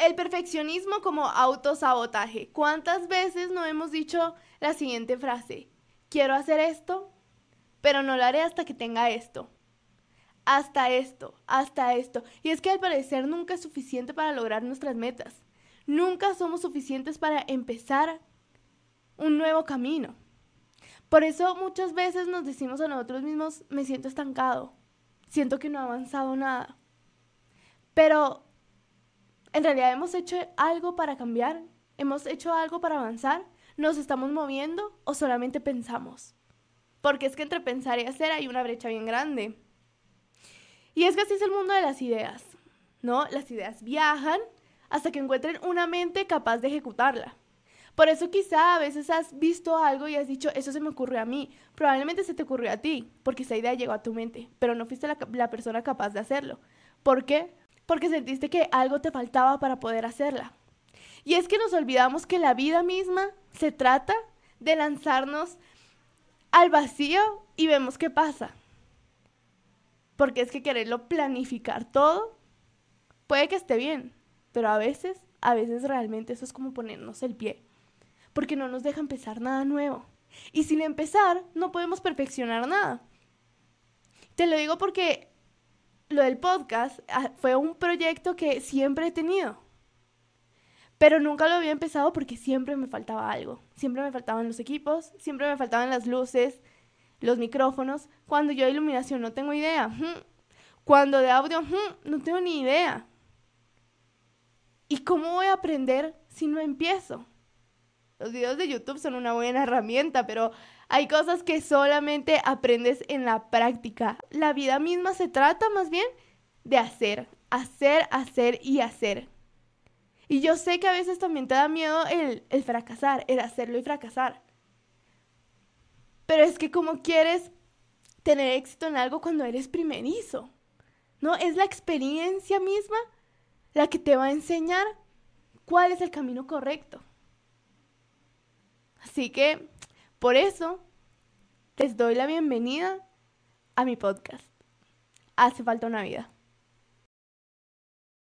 El perfeccionismo como autosabotaje. ¿Cuántas veces no hemos dicho la siguiente frase? Quiero hacer esto, pero no lo haré hasta que tenga esto. Hasta esto, hasta esto. Y es que al parecer nunca es suficiente para lograr nuestras metas. Nunca somos suficientes para empezar un nuevo camino. Por eso muchas veces nos decimos a nosotros mismos, me siento estancado, siento que no he avanzado nada. Pero en realidad hemos hecho algo para cambiar, hemos hecho algo para avanzar, nos estamos moviendo o solamente pensamos. Porque es que entre pensar y hacer hay una brecha bien grande. Y es que así es el mundo de las ideas, ¿no? Las ideas viajan hasta que encuentren una mente capaz de ejecutarla. Por eso quizá a veces has visto algo y has dicho, eso se me ocurrió a mí. Probablemente se te ocurrió a ti, porque esa idea llegó a tu mente, pero no fuiste la, la persona capaz de hacerlo. ¿Por qué? Porque sentiste que algo te faltaba para poder hacerla. Y es que nos olvidamos que la vida misma se trata de lanzarnos al vacío y vemos qué pasa. Porque es que quererlo planificar todo puede que esté bien, pero a veces, a veces realmente eso es como ponernos el pie, porque no nos deja empezar nada nuevo. Y sin empezar, no podemos perfeccionar nada. Te lo digo porque lo del podcast ah, fue un proyecto que siempre he tenido. Pero nunca lo había empezado porque siempre me faltaba algo. Siempre me faltaban los equipos, siempre me faltaban las luces, los micrófonos. Cuando yo de iluminación no tengo idea. Cuando de audio no tengo ni idea. ¿Y cómo voy a aprender si no empiezo? Los videos de YouTube son una buena herramienta, pero hay cosas que solamente aprendes en la práctica. La vida misma se trata más bien de hacer, hacer, hacer y hacer. Y yo sé que a veces también te da miedo el, fracasar, el hacerlo y fracasar. Pero es que como quieres tener éxito en algo cuando eres primerizo, ¿no? Es la experiencia misma la que te va a enseñar cuál es el camino correcto. Así que, por eso, les doy la bienvenida a mi podcast. Hace falta una vida.